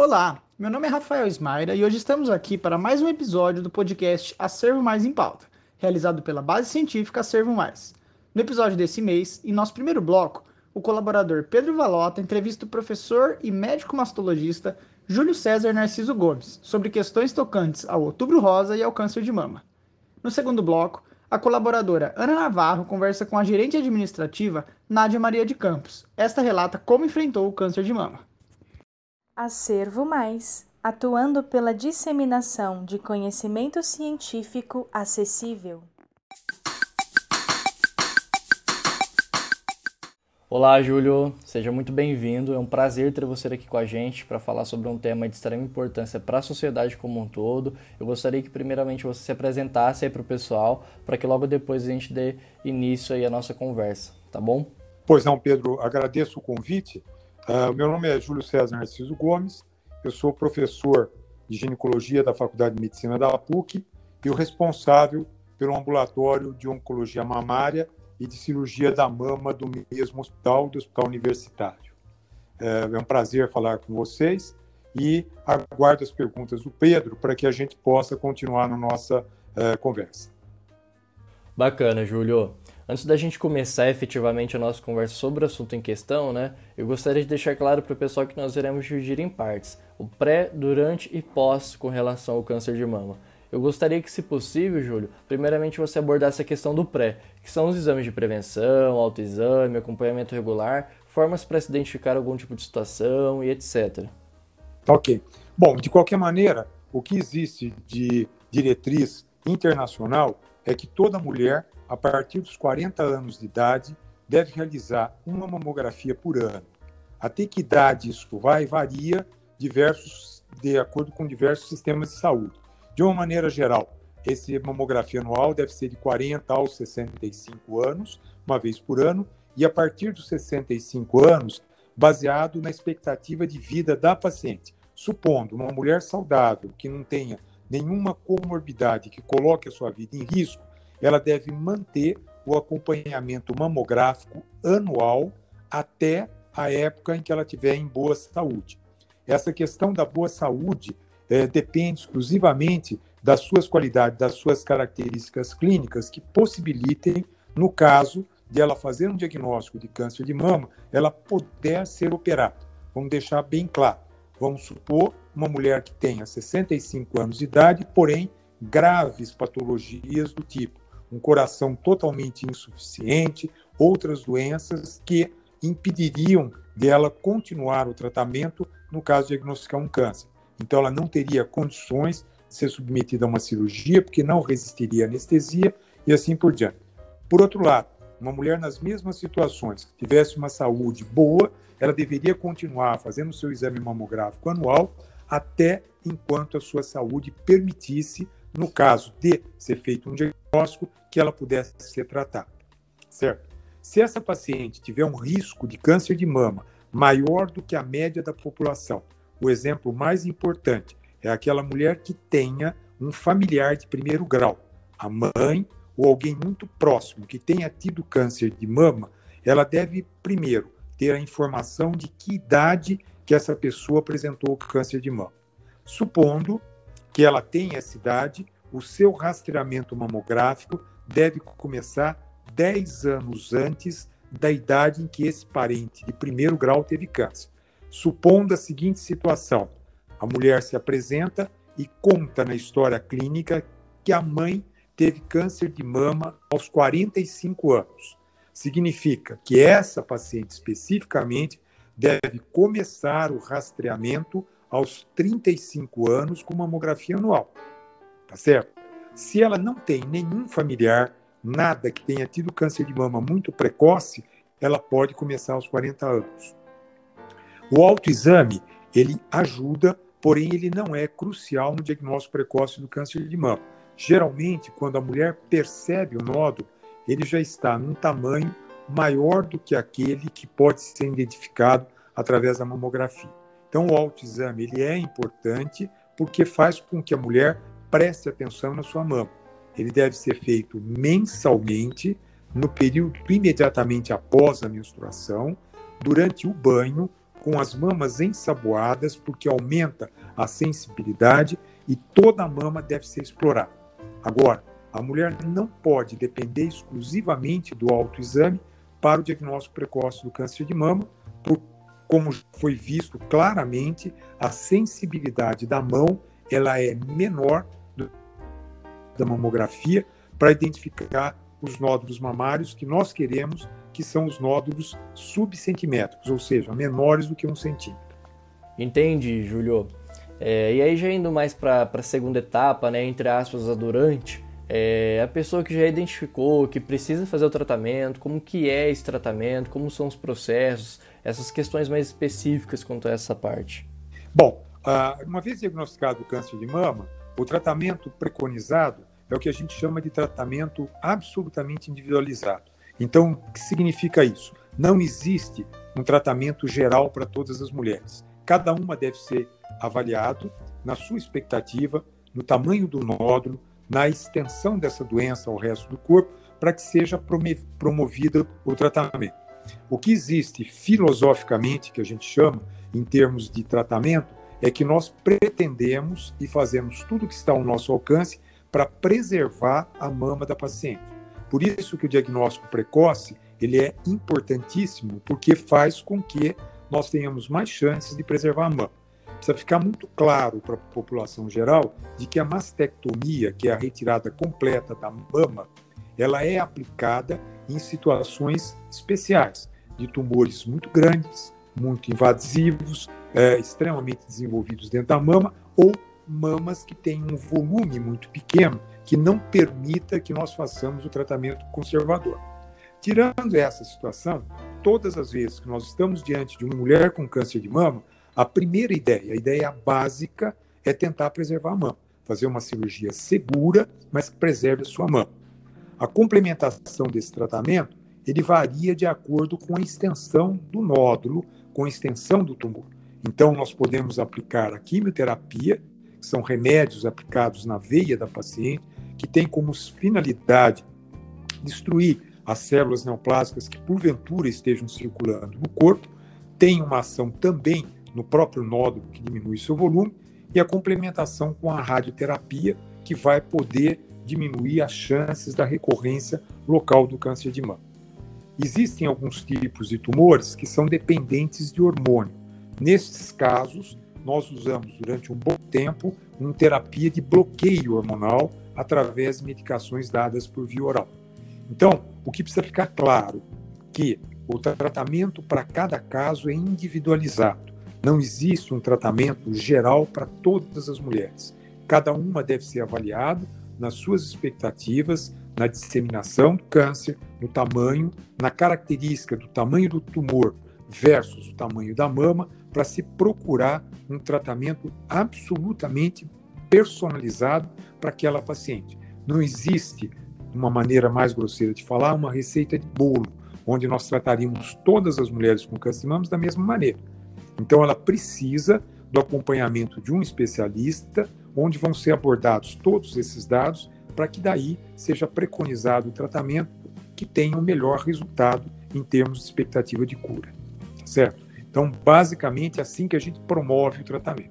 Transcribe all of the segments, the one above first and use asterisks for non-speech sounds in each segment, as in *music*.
Olá, meu nome é Rafael Ismaira e hoje estamos aqui para mais um episódio do podcast Acervo Mais em Pauta, realizado pela Base Científica Acervo Mais. No episódio desse mês, em nosso primeiro bloco, o colaborador Pedro Valota entrevista o professor e médico mastologista Júlio César Narciso Gomes sobre questões tocantes ao Outubro Rosa e ao câncer de mama. No segundo bloco, a colaboradora Ana Navarro conversa com a gerente administrativa Nádia Maria de Campos. Esta relata como enfrentou o câncer de mama. Acervo Mais, atuando pela disseminação de conhecimento científico acessível. Olá, Júlio, seja muito bem-vindo. É um prazer ter você aqui com a gente para falar sobre um tema de extrema importância para a sociedade como um todo. Eu gostaria que, primeiramente, você se apresentasse aí para o pessoal, para que logo depois a gente dê início aí à nossa conversa, tá bom? Pois não, Pedro, agradeço o convite. Uh, meu nome é Júlio César Narciso Gomes, eu sou professor de ginecologia da Faculdade de Medicina da PUC e o responsável pelo ambulatório de oncologia mamária e de cirurgia da mama do mesmo hospital, do Hospital Universitário. É, é um prazer falar com vocês e aguardo as perguntas do Pedro para que a gente possa continuar na nossa é, conversa. Bacana, Júlio. Antes da gente começar efetivamente a nossa conversa sobre o assunto em questão, né, eu gostaria de deixar claro para o pessoal que nós iremos dividir em partes: o pré, durante e pós com relação ao câncer de mama. Eu gostaria que, se possível, Júlio, primeiramente você abordasse a questão do pré, que são os exames de prevenção, autoexame, acompanhamento regular, formas para se identificar algum tipo de situação e etc. Ok. Bom, de qualquer maneira, o que existe de diretriz internacional é que toda mulher a partir dos 40 anos de idade, deve realizar uma mamografia por ano. Até que idade isso vai varia diversos, de acordo com diversos sistemas de saúde. De uma maneira geral, esse mamografia anual deve ser de 40 aos 65 anos, uma vez por ano, e a partir dos 65 anos, baseado na expectativa de vida da paciente. Supondo uma mulher saudável que não tenha nenhuma comorbidade que coloque a sua vida em risco, ela deve manter o acompanhamento mamográfico anual até a época em que ela estiver em boa saúde. Essa questão da boa saúde é, depende exclusivamente das suas qualidades, das suas características clínicas que possibilitem, no caso de ela fazer um diagnóstico de câncer de mama, ela poder ser operada. Vamos deixar bem claro. Vamos supor uma mulher que tenha 65 anos de idade, porém graves patologias do tipo um coração totalmente insuficiente, outras doenças que impediriam dela continuar o tratamento no caso de diagnosticar um câncer. Então, ela não teria condições de ser submetida a uma cirurgia, porque não resistiria à anestesia e assim por diante. Por outro lado, uma mulher nas mesmas situações, que tivesse uma saúde boa, ela deveria continuar fazendo seu exame mamográfico anual até enquanto a sua saúde permitisse no caso de ser feito um diagnóstico, que ela pudesse ser tratada. Certo? Se essa paciente tiver um risco de câncer de mama maior do que a média da população, o exemplo mais importante é aquela mulher que tenha um familiar de primeiro grau, a mãe ou alguém muito próximo que tenha tido câncer de mama, ela deve primeiro ter a informação de que idade que essa pessoa apresentou o câncer de mama. Supondo que ela tem essa idade, o seu rastreamento mamográfico deve começar 10 anos antes da idade em que esse parente de primeiro grau teve câncer. Supondo a seguinte situação: a mulher se apresenta e conta na história clínica que a mãe teve câncer de mama aos 45 anos. Significa que essa paciente especificamente deve começar o rastreamento aos 35 anos com mamografia anual. Tá certo? Se ela não tem nenhum familiar, nada que tenha tido câncer de mama muito precoce, ela pode começar aos 40 anos. O autoexame, ele ajuda, porém ele não é crucial no diagnóstico precoce do câncer de mama. Geralmente, quando a mulher percebe o nódulo, ele já está num tamanho maior do que aquele que pode ser identificado através da mamografia. Então, o autoexame ele é importante porque faz com que a mulher preste atenção na sua mama. Ele deve ser feito mensalmente, no período imediatamente após a menstruação, durante o banho, com as mamas ensaboadas, porque aumenta a sensibilidade e toda a mama deve ser explorada. Agora, a mulher não pode depender exclusivamente do autoexame para o diagnóstico precoce do câncer de mama, por, como foi visto claramente, a sensibilidade da mão ela é menor do, da mamografia para identificar os nódulos mamários que nós queremos, que são os nódulos subcentimétricos, ou seja, menores do que um centímetro. Entendi, Júlio. É, e aí já indo mais para a segunda etapa, né, entre aspas, a durante, é, a pessoa que já identificou que precisa fazer o tratamento, como que é esse tratamento, como são os processos, essas questões mais específicas quanto a essa parte. Bom, uma vez diagnosticado o câncer de mama, o tratamento preconizado é o que a gente chama de tratamento absolutamente individualizado. Então, o que significa isso? Não existe um tratamento geral para todas as mulheres. Cada uma deve ser avaliado na sua expectativa, no tamanho do nódulo, na extensão dessa doença ao resto do corpo, para que seja promovido o tratamento. O que existe filosoficamente, que a gente chama, em termos de tratamento, é que nós pretendemos e fazemos tudo que está ao nosso alcance para preservar a mama da paciente. Por isso que o diagnóstico precoce ele é importantíssimo, porque faz com que nós tenhamos mais chances de preservar a mama. Precisa ficar muito claro para a população geral de que a mastectomia, que é a retirada completa da mama, ela é aplicada em situações especiais, de tumores muito grandes, muito invasivos, é, extremamente desenvolvidos dentro da mama, ou mamas que têm um volume muito pequeno que não permita que nós façamos o tratamento conservador. Tirando essa situação, todas as vezes que nós estamos diante de uma mulher com câncer de mama, a primeira ideia, a ideia básica, é tentar preservar a mama, fazer uma cirurgia segura, mas que preserve a sua mama. A complementação desse tratamento, ele varia de acordo com a extensão do nódulo, com a extensão do tumor. Então, nós podemos aplicar a quimioterapia, que são remédios aplicados na veia da paciente, que tem como finalidade destruir as células neoplásicas que porventura estejam circulando no corpo, tem uma ação também no próprio nódulo que diminui seu volume, e a complementação com a radioterapia, que vai poder diminuir as chances da recorrência local do câncer de mama. Existem alguns tipos de tumores que são dependentes de hormônio. Nesses casos, nós usamos durante um bom tempo uma terapia de bloqueio hormonal através de medicações dadas por via oral. Então, o que precisa ficar claro que o tratamento para cada caso é individualizado. Não existe um tratamento geral para todas as mulheres. Cada uma deve ser avaliada nas suas expectativas, na disseminação do câncer, no tamanho, na característica do tamanho do tumor versus o tamanho da mama, para se procurar um tratamento absolutamente personalizado para aquela paciente. Não existe, uma maneira mais grosseira de falar, uma receita de bolo, onde nós trataríamos todas as mulheres com câncer de mama da mesma maneira. Então, ela precisa do acompanhamento de um especialista, onde vão ser abordados todos esses dados, para que daí seja preconizado o tratamento que tenha o melhor resultado em termos de expectativa de cura. Certo? Então, basicamente, é assim que a gente promove o tratamento.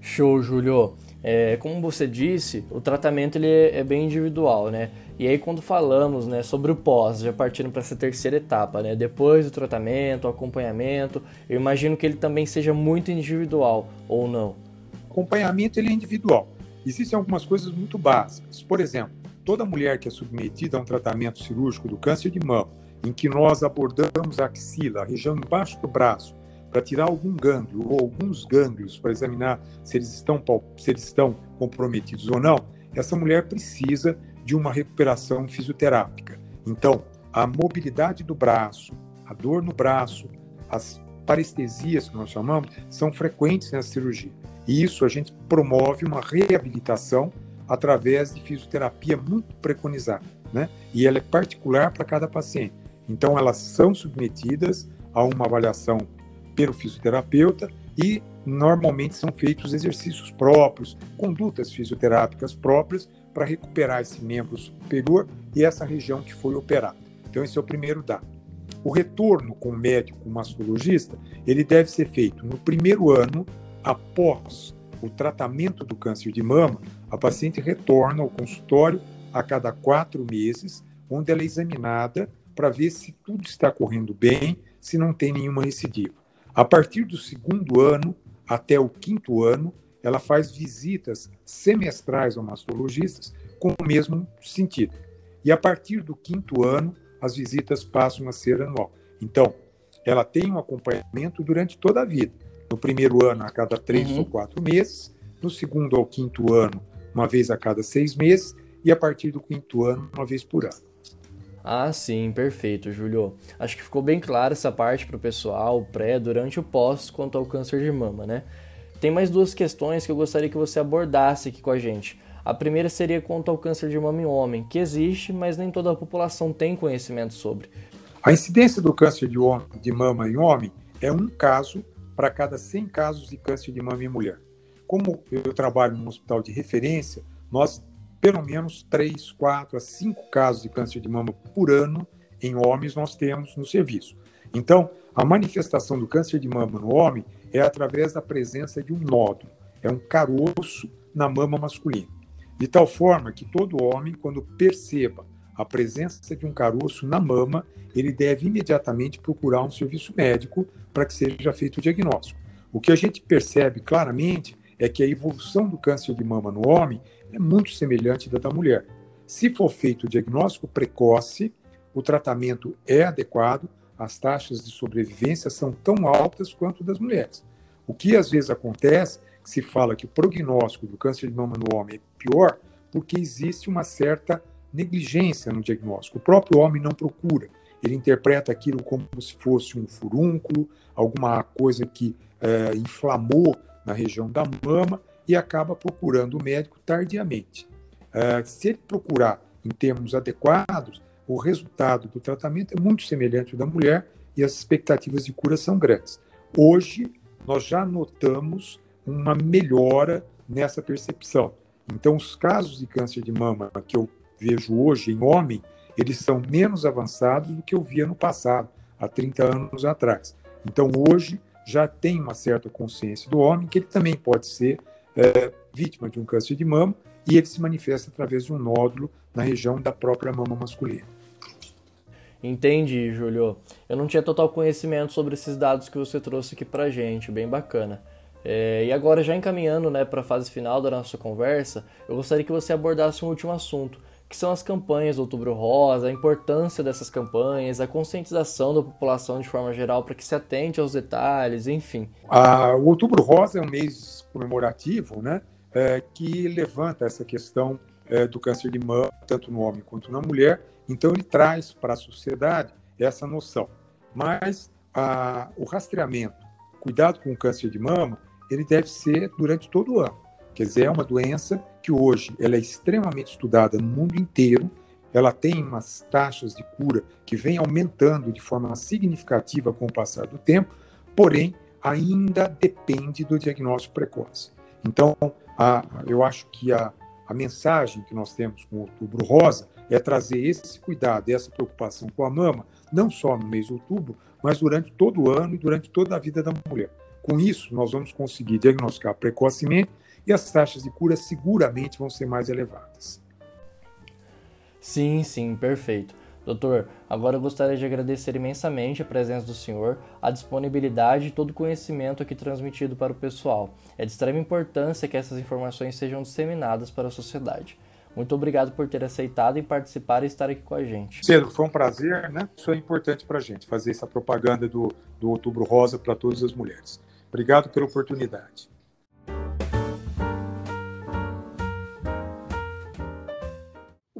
Show, Júlio. É, como você disse, o tratamento ele é, é, bem individual, né? E aí quando falamos, né, sobre o pós, já partindo para essa terceira etapa, né, depois do tratamento, acompanhamento, eu imagino que ele também seja muito individual ou não. Acompanhamento ele é individual. Existem algumas coisas muito básicas. Por exemplo, toda mulher que é submetida a um tratamento cirúrgico do câncer de mama, em que nós abordamos a axila, a região embaixo do braço, para tirar algum gânglio ou alguns gânglios para examinar se eles estão se eles estão comprometidos ou não, essa mulher precisa de uma recuperação fisioterápica. Então, a mobilidade do braço, a dor no braço, as parestesias que nós chamamos, são frequentes nessa cirurgia. E isso a gente promove uma reabilitação através de fisioterapia muito preconizada, né? E ela é particular para cada paciente. Então, elas são submetidas a uma avaliação pelo fisioterapeuta e normalmente são feitos exercícios próprios, condutas fisioterápicas próprias para recuperar esse membro superior e essa região que foi operada. Então, esse é o primeiro dado. o retorno com o médico, mastologista, ele deve ser feito no primeiro ano após o tratamento do câncer de mama. A paciente retorna ao consultório a cada quatro meses, onde ela é examinada para ver se tudo está correndo bem, se não tem nenhuma recidiva. A partir do segundo ano até o quinto ano, ela faz visitas semestrais ao mastologistas com o mesmo sentido. E a partir do quinto ano, as visitas passam a ser anual. Então, ela tem um acompanhamento durante toda a vida. No primeiro ano, a cada três uhum. ou quatro meses. No segundo ao quinto ano, uma vez a cada seis meses. E a partir do quinto ano, uma vez por ano. Ah, sim, perfeito, Julio. Acho que ficou bem clara essa parte para o pessoal, o pré, durante o pós, quanto ao câncer de mama, né? Tem mais duas questões que eu gostaria que você abordasse aqui com a gente. A primeira seria quanto ao câncer de mama em homem, que existe, mas nem toda a população tem conhecimento sobre. A incidência do câncer de, de mama em homem é um caso para cada 100 casos de câncer de mama em mulher. Como eu trabalho num hospital de referência, nós pelo menos 3, 4 a 5 casos de câncer de mama por ano em homens nós temos no serviço. Então, a manifestação do câncer de mama no homem é através da presença de um nódulo, é um caroço na mama masculina. De tal forma que todo homem, quando perceba a presença de um caroço na mama, ele deve imediatamente procurar um serviço médico para que seja feito o diagnóstico. O que a gente percebe claramente é que a evolução do câncer de mama no homem é muito semelhante da da mulher. Se for feito o diagnóstico precoce, o tratamento é adequado, as taxas de sobrevivência são tão altas quanto das mulheres. O que às vezes acontece, que se fala que o prognóstico do câncer de mama no homem é pior, porque existe uma certa negligência no diagnóstico. O próprio homem não procura. Ele interpreta aquilo como se fosse um furúnculo, alguma coisa que é, inflamou na região da mama e acaba procurando o médico tardiamente. É, se ele procurar em termos adequados, o resultado do tratamento é muito semelhante ao da mulher e as expectativas de cura são grandes. Hoje, nós já notamos uma melhora nessa percepção. Então, os casos de câncer de mama que eu vejo hoje em homem, eles são menos avançados do que eu via no passado, há 30 anos atrás. Então, hoje, já tem uma certa consciência do homem que ele também pode ser é, vítima de um câncer de mama e ele se manifesta através de um nódulo na região da própria mama masculina. Entendi, Júlio. Eu não tinha total conhecimento sobre esses dados que você trouxe aqui pra gente, bem bacana. É, e agora, já encaminhando né, para a fase final da nossa conversa, eu gostaria que você abordasse um último assunto, que são as campanhas do Outubro Rosa, a importância dessas campanhas, a conscientização da população de forma geral para que se atente aos detalhes, enfim. Ah, o Outubro Rosa é um mês comemorativo, né, é, que levanta essa questão é, do câncer de mama, tanto no homem quanto na mulher. Então, ele traz para a sociedade essa noção. Mas a, o rastreamento, cuidado com o câncer de mama, ele deve ser durante todo o ano. Quer dizer, é uma doença que hoje ela é extremamente estudada no mundo inteiro, ela tem umas taxas de cura que vêm aumentando de forma significativa com o passar do tempo, porém ainda depende do diagnóstico precoce. Então, a, eu acho que a, a mensagem que nós temos com o Outubro Rosa é trazer esse cuidado, essa preocupação com a mama, não só no mês de outubro, mas durante todo o ano e durante toda a vida da mulher. Com isso, nós vamos conseguir diagnosticar precocemente e as taxas de cura seguramente vão ser mais elevadas. Sim, sim, perfeito. Doutor, agora eu gostaria de agradecer imensamente a presença do senhor, a disponibilidade e todo o conhecimento aqui transmitido para o pessoal. É de extrema importância que essas informações sejam disseminadas para a sociedade. Muito obrigado por ter aceitado e participar e estar aqui com a gente. Pedro, foi um prazer, né? Isso é importante para a gente, fazer essa propaganda do, do Outubro Rosa para todas as mulheres. Obrigado pela oportunidade.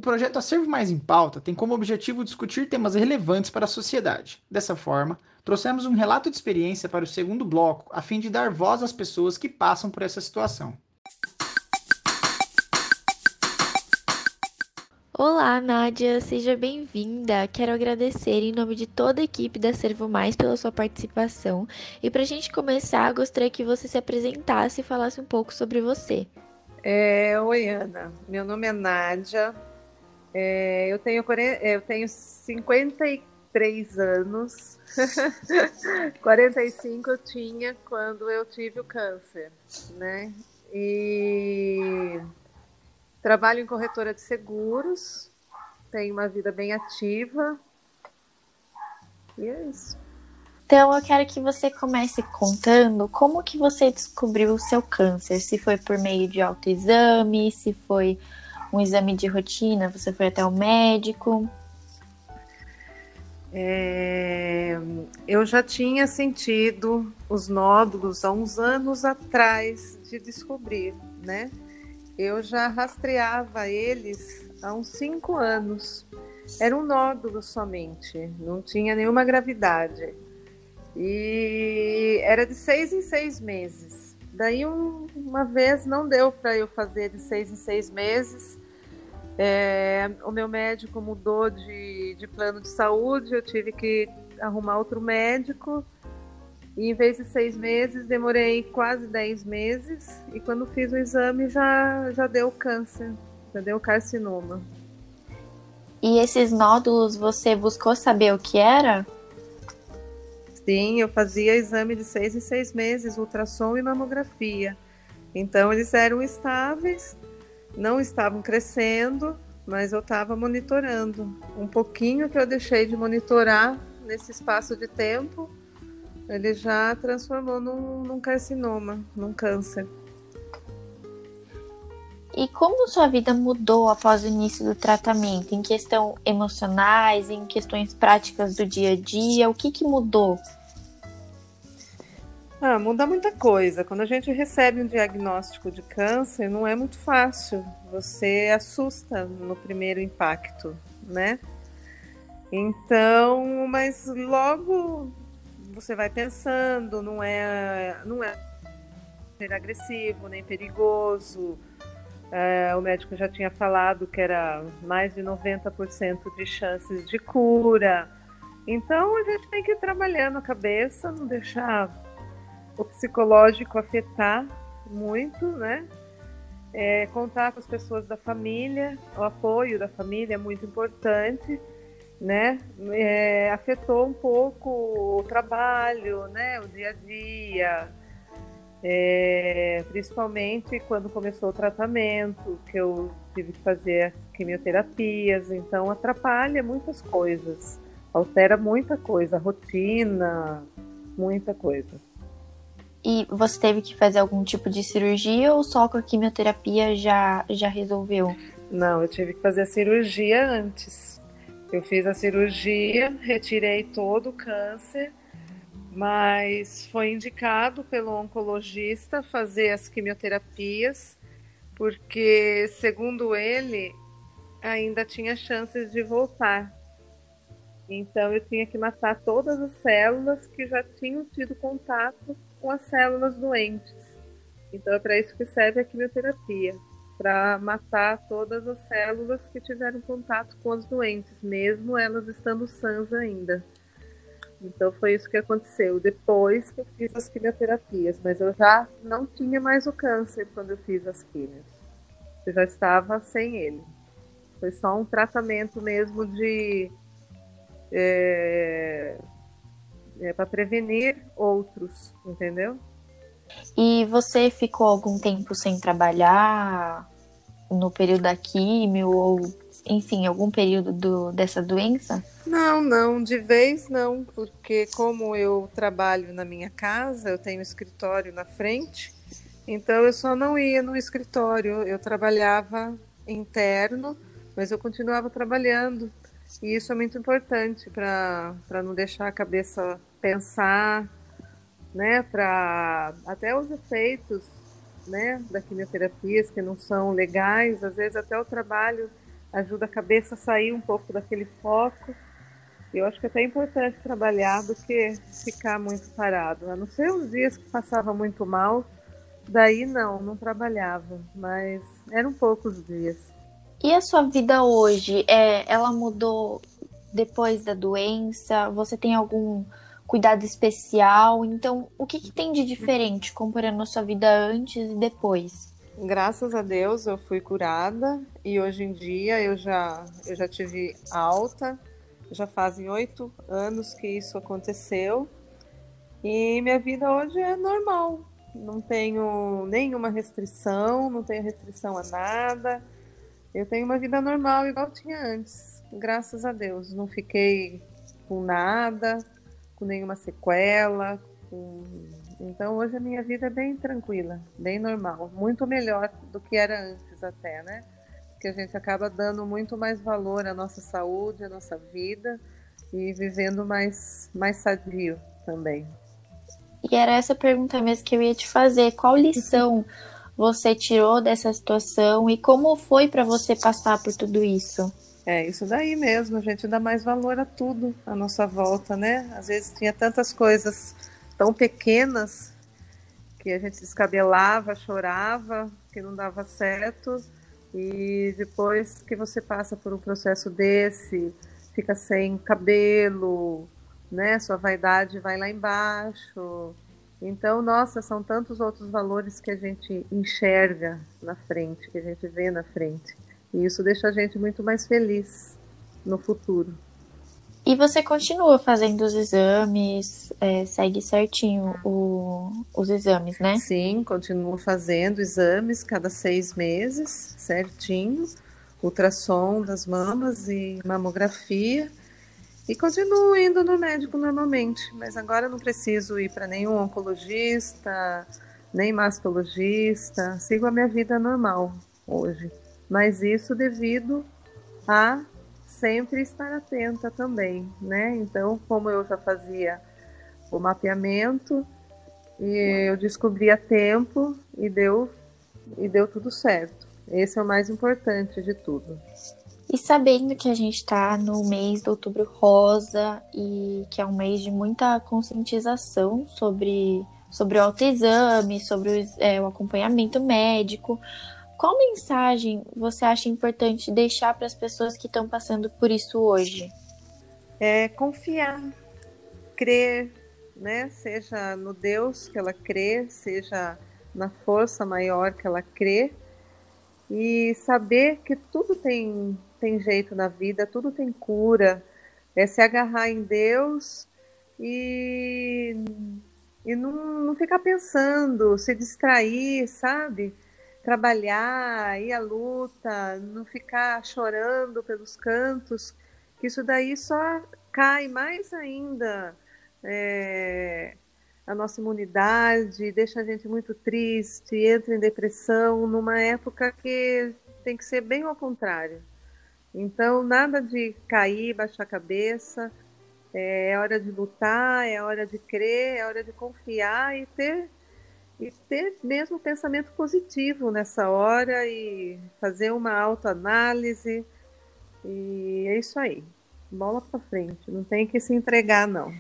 O projeto Acervo Mais em Pauta tem como objetivo discutir temas relevantes para a sociedade. Dessa forma, trouxemos um relato de experiência para o segundo bloco, a fim de dar voz às pessoas que passam por essa situação. Olá, Nádia, seja bem-vinda. Quero agradecer em nome de toda a equipe da Servo Mais pela sua participação. E para a gente começar, gostaria que você se apresentasse e falasse um pouco sobre você. É, oi, Ana. Meu nome é Nádia. É, eu, tenho, eu tenho 54 43 anos. *laughs* 45 eu tinha quando eu tive o câncer, né? E trabalho em corretora de seguros, tenho uma vida bem ativa. E é isso. Então eu quero que você comece contando como que você descobriu o seu câncer, se foi por meio de autoexame, se foi um exame de rotina, você foi até o médico. É, eu já tinha sentido os nódulos há uns anos atrás de descobrir, né? Eu já rastreava eles há uns cinco anos. Era um nódulo somente, não tinha nenhuma gravidade. E era de seis em seis meses. Daí um, uma vez não deu para eu fazer de seis em seis meses. É, o meu médico mudou de, de plano de saúde, eu tive que arrumar outro médico. E em vez de seis meses, demorei quase dez meses. E quando fiz o exame, já, já deu câncer, já deu carcinoma. E esses nódulos, você buscou saber o que era? Sim, eu fazia exame de seis em seis meses, ultrassom e mamografia. Então, eles eram estáveis, não estavam crescendo, mas eu estava monitorando. Um pouquinho que eu deixei de monitorar nesse espaço de tempo, ele já transformou num, num carcinoma, num câncer. E como sua vida mudou após o início do tratamento? Em questão emocionais, em questões práticas do dia a dia, o que, que mudou? Ah, muda muita coisa. Quando a gente recebe um diagnóstico de câncer, não é muito fácil. Você assusta no primeiro impacto, né? Então, mas logo você vai pensando, não é, não é ser agressivo nem perigoso. É, o médico já tinha falado que era mais de 90% de chances de cura. Então a gente tem que ir trabalhando a cabeça, não deixar o psicológico afetar muito, né? É, contar com as pessoas da família, o apoio da família é muito importante, né? É, afetou um pouco o trabalho, né? O dia a dia, é, principalmente quando começou o tratamento, que eu tive que fazer as quimioterapias, então atrapalha muitas coisas, altera muita coisa, rotina, muita coisa. E você teve que fazer algum tipo de cirurgia ou só com a quimioterapia já, já resolveu? Não, eu tive que fazer a cirurgia antes. Eu fiz a cirurgia, retirei todo o câncer, mas foi indicado pelo oncologista fazer as quimioterapias, porque, segundo ele, ainda tinha chances de voltar. Então, eu tinha que matar todas as células que já tinham tido contato com as células doentes. Então é para isso que serve a quimioterapia, para matar todas as células que tiveram contato com as doentes, mesmo elas estando sãs ainda. Então foi isso que aconteceu depois que eu fiz as quimioterapias, mas eu já não tinha mais o câncer quando eu fiz as quimios. Eu já estava sem ele. Foi só um tratamento mesmo de é, é, para prevenir outros, entendeu? E você ficou algum tempo sem trabalhar no período da químio ou, enfim, algum período do, dessa doença? Não, não, de vez não, porque como eu trabalho na minha casa, eu tenho escritório na frente, então eu só não ia no escritório, eu trabalhava interno, mas eu continuava trabalhando. E isso é muito importante para não deixar a cabeça pensar, né, para até os efeitos, né, da quimioterapia que não são legais, às vezes até o trabalho ajuda a cabeça a sair um pouco daquele foco. Eu acho que é até importante trabalhar do que ficar muito parado. A não ser os dias que passava muito mal, daí não, não trabalhava, mas eram poucos dias. E a sua vida hoje, é, ela mudou depois da doença? Você tem algum cuidado especial. Então, o que, que tem de diferente comparando a sua vida antes e depois? Graças a Deus eu fui curada e hoje em dia eu já, eu já tive alta já fazem oito anos que isso aconteceu e minha vida hoje é normal. Não tenho nenhuma restrição, não tenho restrição a nada. Eu tenho uma vida normal igual tinha antes, graças a Deus. Não fiquei com nada, com nenhuma sequela. Com... Então hoje a minha vida é bem tranquila, bem normal, muito melhor do que era antes até, né? que a gente acaba dando muito mais valor à nossa saúde, à nossa vida e vivendo mais, mais sadio também. E era essa pergunta mesmo que eu ia te fazer. Qual lição você tirou dessa situação e como foi para você passar por tudo isso? É, isso daí mesmo, a gente dá mais valor a tudo à nossa volta, né? Às vezes tinha tantas coisas tão pequenas que a gente descabelava, chorava, que não dava certo e depois que você passa por um processo desse, fica sem cabelo, né? Sua vaidade vai lá embaixo. Então, nossa, são tantos outros valores que a gente enxerga na frente, que a gente vê na frente. E isso deixa a gente muito mais feliz no futuro. E você continua fazendo os exames, é, segue certinho o, os exames, né? Sim, continuo fazendo exames cada seis meses, certinho. Ultrassom das mamas e mamografia. E continuo indo no médico normalmente, mas agora não preciso ir para nenhum oncologista, nem mastologista. Sigo a minha vida normal hoje. Mas isso devido a sempre estar atenta também, né? Então, como eu já fazia o mapeamento, e eu descobri a tempo e deu e deu tudo certo. Esse é o mais importante de tudo. E sabendo que a gente está no mês do Outubro Rosa e que é um mês de muita conscientização sobre, sobre o autoexame, sobre o, é, o acompanhamento médico, qual mensagem você acha importante deixar para as pessoas que estão passando por isso hoje? É confiar, crer, né? Seja no Deus que ela crê, seja na força maior que ela crê, e saber que tudo tem, tem jeito na vida, tudo tem cura, é se agarrar em Deus e, e não, não ficar pensando, se distrair, sabe? Trabalhar, ir à luta, não ficar chorando pelos cantos, que isso daí só cai mais ainda é, a nossa imunidade, deixa a gente muito triste, entra em depressão, numa época que tem que ser bem ao contrário. Então, nada de cair, baixar a cabeça, é hora de lutar, é hora de crer, é hora de confiar e ter e ter mesmo pensamento positivo nessa hora e fazer uma autoanálise. E é isso aí. Bola para frente, não tem que se entregar não.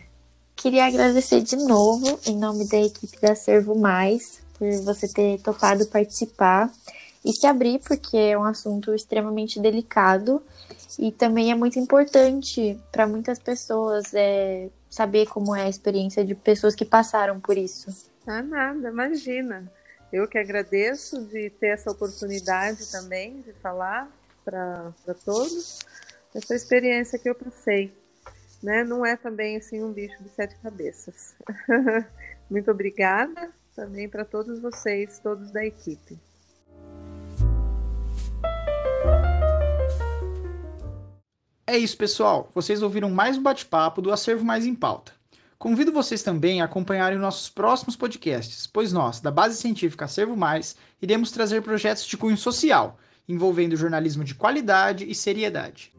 Queria agradecer de novo em nome da equipe da Servo Mais por você ter topado participar e se abrir porque é um assunto extremamente delicado e também é muito importante para muitas pessoas é, saber como é a experiência de pessoas que passaram por isso. Ah, nada, imagina. Eu que agradeço de ter essa oportunidade também de falar para todos essa experiência que eu passei. Né? Não é também assim um bicho de sete cabeças. *laughs* Muito obrigada também para todos vocês, todos da equipe. É isso, pessoal. Vocês ouviram mais um bate-papo do Acervo Mais em Pauta. Convido vocês também a acompanharem nossos próximos podcasts, pois nós, da Base Científica Acervo Mais, iremos trazer projetos de cunho social, envolvendo jornalismo de qualidade e seriedade.